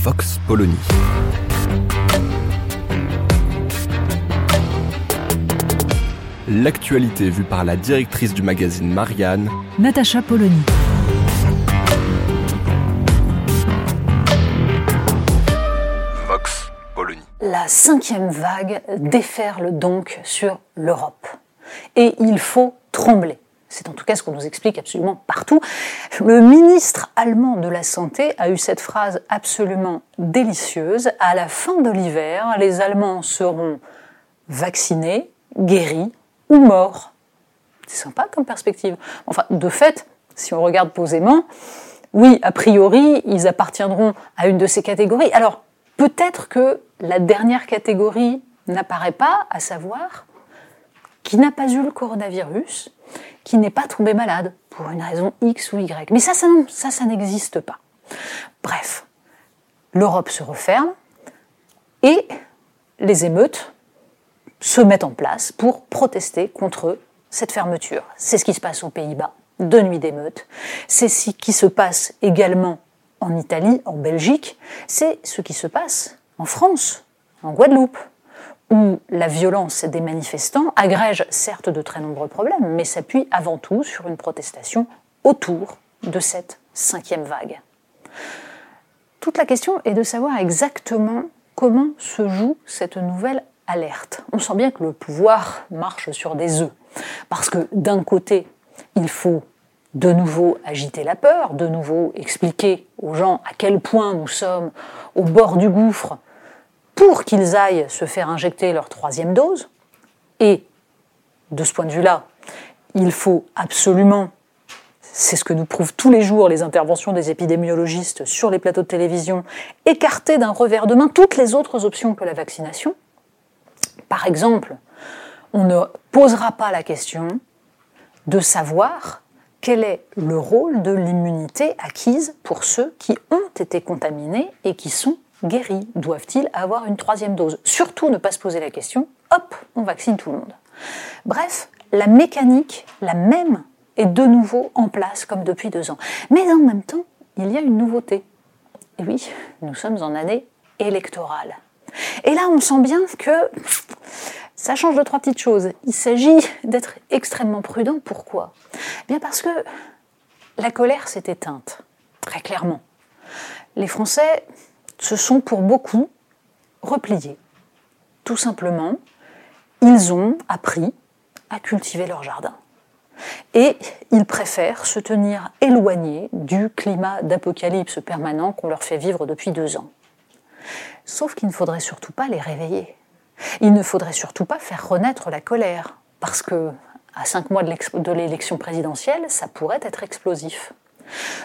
Vox Polony. L'actualité vue par la directrice du magazine Marianne, Natacha Polony. Vox Polony. La cinquième vague déferle donc sur l'Europe. Et il faut trembler. C'est en tout cas ce qu'on nous explique absolument partout. Le ministre allemand de la Santé a eu cette phrase absolument délicieuse. À la fin de l'hiver, les Allemands seront vaccinés, guéris ou morts. C'est sympa comme perspective. Enfin, de fait, si on regarde posément, oui, a priori, ils appartiendront à une de ces catégories. Alors, peut-être que la dernière catégorie n'apparaît pas, à savoir qui n'a pas eu le coronavirus, qui n'est pas tombé malade pour une raison X ou Y. Mais ça, ça, ça n'existe pas. Bref, l'Europe se referme et les émeutes se mettent en place pour protester contre cette fermeture. C'est ce qui se passe aux Pays-Bas, deux nuits d'émeutes. C'est ce qui se passe également en Italie, en Belgique. C'est ce qui se passe en France, en Guadeloupe, où la violence des manifestants agrège certes de très nombreux problèmes, mais s'appuie avant tout sur une protestation autour de cette cinquième vague. Toute la question est de savoir exactement comment se joue cette nouvelle alerte. On sent bien que le pouvoir marche sur des œufs, parce que d'un côté, il faut de nouveau agiter la peur, de nouveau expliquer aux gens à quel point nous sommes au bord du gouffre pour qu'ils aillent se faire injecter leur troisième dose. Et de ce point de vue-là, il faut absolument, c'est ce que nous prouvent tous les jours les interventions des épidémiologistes sur les plateaux de télévision, écarter d'un revers de main toutes les autres options que la vaccination. Par exemple, on ne posera pas la question de savoir quel est le rôle de l'immunité acquise pour ceux qui ont été contaminés et qui sont guéris Doivent-ils avoir une troisième dose? Surtout ne pas se poser la question, hop, on vaccine tout le monde. Bref, la mécanique, la même, est de nouveau en place comme depuis deux ans. Mais en même temps, il y a une nouveauté. Et oui, nous sommes en année électorale. Et là, on sent bien que ça change de trois petites choses. Il s'agit d'être extrêmement prudent. Pourquoi? Bien parce que la colère s'est éteinte, très clairement. Les Français se sont pour beaucoup repliés. Tout simplement, ils ont appris à cultiver leur jardin. Et ils préfèrent se tenir éloignés du climat d'apocalypse permanent qu'on leur fait vivre depuis deux ans. Sauf qu'il ne faudrait surtout pas les réveiller. Il ne faudrait surtout pas faire renaître la colère, parce que à cinq mois de l'élection présidentielle, ça pourrait être explosif.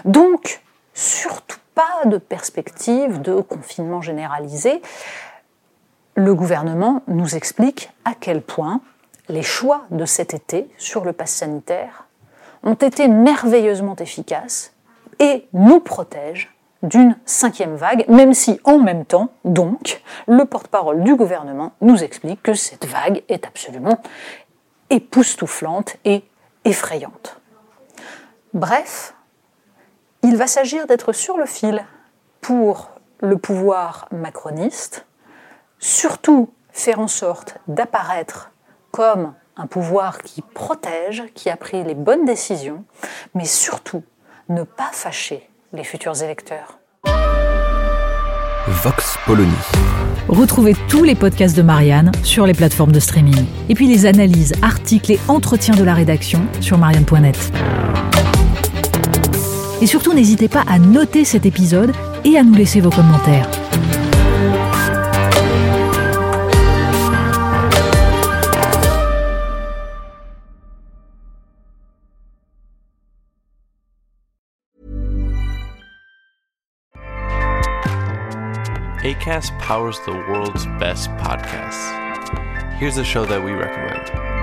Donc, surtout pas de perspective de confinement généralisé. Le gouvernement nous explique à quel point les choix de cet été sur le pass sanitaire ont été merveilleusement efficaces et nous protègent d'une cinquième vague, même si en même temps, donc, le porte-parole du gouvernement nous explique que cette vague est absolument époustouflante et effrayante. Bref, il va s'agir d'être sur le fil pour le pouvoir macroniste, surtout faire en sorte d'apparaître comme un pouvoir qui protège, qui a pris les bonnes décisions, mais surtout ne pas fâcher les futurs électeurs. Vox Polony. Retrouvez tous les podcasts de Marianne sur les plateformes de streaming. Et puis les analyses, articles et entretiens de la rédaction sur marianne.net. Et surtout, n'hésitez pas à noter cet épisode et à nous laisser vos commentaires. ACAST powers the world's best podcasts. Here's a show that we recommend.